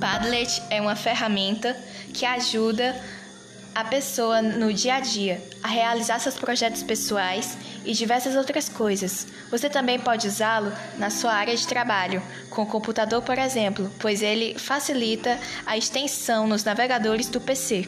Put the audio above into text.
Padlet é uma ferramenta que ajuda a pessoa no dia a dia a realizar seus projetos pessoais e diversas outras coisas. Você também pode usá-lo na sua área de trabalho, com o computador, por exemplo, pois ele facilita a extensão nos navegadores do PC.